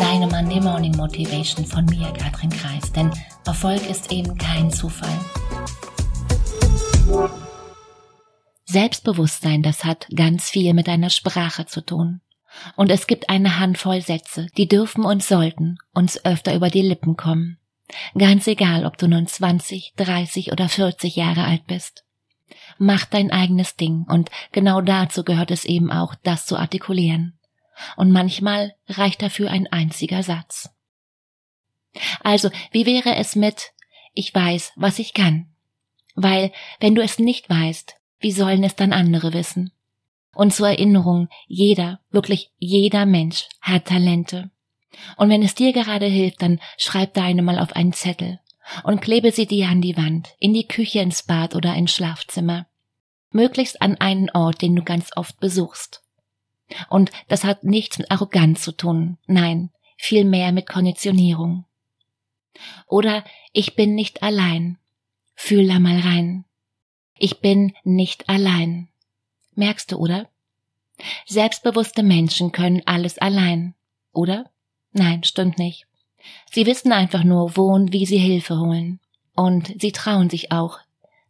Deine Monday Morning Motivation von mir, Katrin Kreis. Denn Erfolg ist eben kein Zufall. Selbstbewusstsein, das hat ganz viel mit deiner Sprache zu tun. Und es gibt eine Handvoll Sätze, die dürfen und sollten uns öfter über die Lippen kommen. Ganz egal, ob du nun 20, 30 oder 40 Jahre alt bist. Mach dein eigenes Ding und genau dazu gehört es eben auch, das zu artikulieren. Und manchmal reicht dafür ein einziger Satz. Also, wie wäre es mit Ich weiß, was ich kann? Weil, wenn du es nicht weißt, wie sollen es dann andere wissen? Und zur Erinnerung, jeder, wirklich jeder Mensch hat Talente. Und wenn es dir gerade hilft, dann schreib deine mal auf einen Zettel und klebe sie dir an die Wand, in die Küche, ins Bad oder ins Schlafzimmer. Möglichst an einen Ort, den du ganz oft besuchst. Und das hat nichts mit Arroganz zu tun, nein, vielmehr mit Konditionierung. Oder ich bin nicht allein. Fühl da mal rein. Ich bin nicht allein. Merkst du, oder? Selbstbewusste Menschen können alles allein, oder? Nein, stimmt nicht. Sie wissen einfach nur, wo und wie sie Hilfe holen. Und sie trauen sich auch,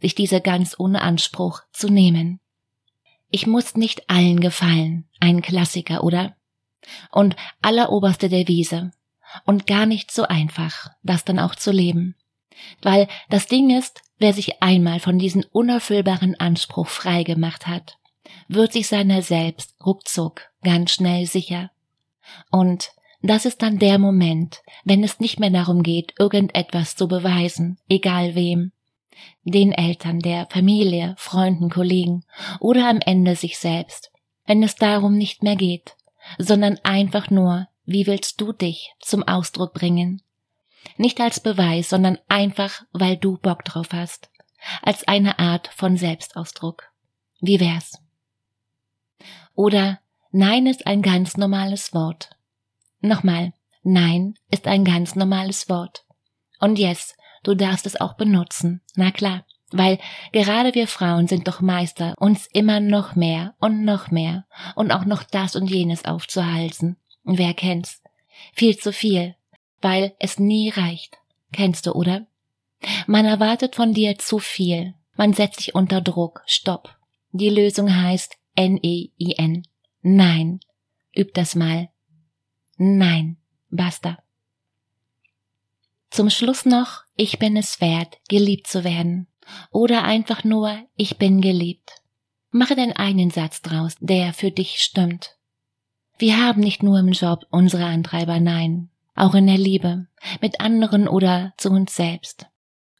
sich diese ganz ohne Anspruch zu nehmen. Ich muss nicht allen gefallen, ein Klassiker, oder? Und alleroberste Devise. Und gar nicht so einfach, das dann auch zu leben. Weil das Ding ist, wer sich einmal von diesem unerfüllbaren Anspruch frei gemacht hat, wird sich seiner selbst ruckzuck ganz schnell sicher. Und das ist dann der Moment, wenn es nicht mehr darum geht, irgendetwas zu beweisen, egal wem. Den Eltern, der Familie, Freunden, Kollegen oder am Ende sich selbst. Wenn es darum nicht mehr geht, sondern einfach nur, wie willst du dich zum Ausdruck bringen? Nicht als Beweis, sondern einfach, weil du Bock drauf hast. Als eine Art von Selbstausdruck. Wie wär's? Oder Nein ist ein ganz normales Wort. Nochmal, Nein ist ein ganz normales Wort. Und yes, du darfst es auch benutzen. Na klar, weil gerade wir Frauen sind doch Meister, uns immer noch mehr und noch mehr und auch noch das und jenes aufzuhalsen. Wer kennt's? Viel zu viel, weil es nie reicht. Kennst du, oder? Man erwartet von dir zu viel. Man setzt sich unter Druck. Stopp. Die Lösung heißt N-E-I-N. Nein. Üb das mal. Nein, basta. Zum Schluss noch, ich bin es wert, geliebt zu werden. Oder einfach nur, ich bin geliebt. Mache den einen Satz draus, der für dich stimmt. Wir haben nicht nur im Job unsere Antreiber, nein, auch in der Liebe, mit anderen oder zu uns selbst.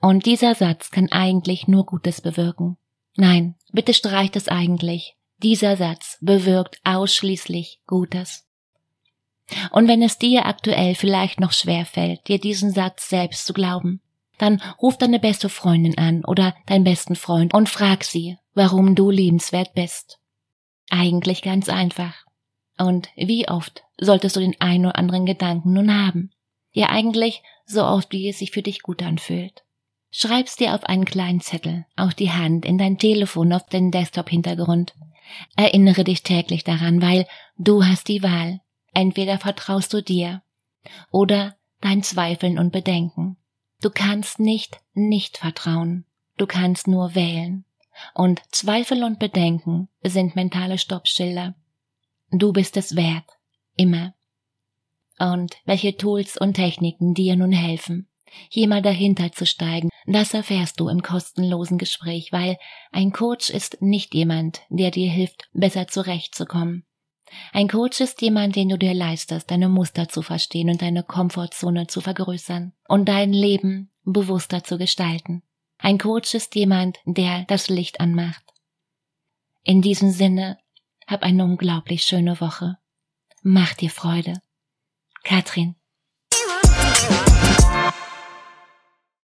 Und dieser Satz kann eigentlich nur Gutes bewirken. Nein, bitte streich das eigentlich. Dieser Satz bewirkt ausschließlich Gutes. Und wenn es dir aktuell vielleicht noch schwer fällt, dir diesen Satz selbst zu glauben, dann ruf deine beste Freundin an oder deinen besten Freund und frag sie, warum du liebenswert bist. Eigentlich ganz einfach. Und wie oft solltest du den einen oder anderen Gedanken nun haben? Ja, eigentlich so oft, wie es sich für dich gut anfühlt. Schreib's dir auf einen kleinen Zettel, auf die Hand, in dein Telefon, auf den Desktop-Hintergrund. Erinnere dich täglich daran, weil du hast die Wahl. Entweder vertraust du dir oder dein Zweifeln und Bedenken. Du kannst nicht nicht vertrauen. Du kannst nur wählen. Und Zweifel und Bedenken sind mentale Stoppschilder. Du bist es wert. Immer. Und welche Tools und Techniken dir nun helfen, hier mal dahinter zu steigen, das erfährst du im kostenlosen Gespräch, weil ein Coach ist nicht jemand, der dir hilft, besser zurechtzukommen. Ein Coach ist jemand, den du dir leistest, deine Muster zu verstehen und deine Komfortzone zu vergrößern und dein Leben bewusster zu gestalten. Ein Coach ist jemand, der das Licht anmacht. In diesem Sinne, hab eine unglaublich schöne Woche. Mach dir Freude. Katrin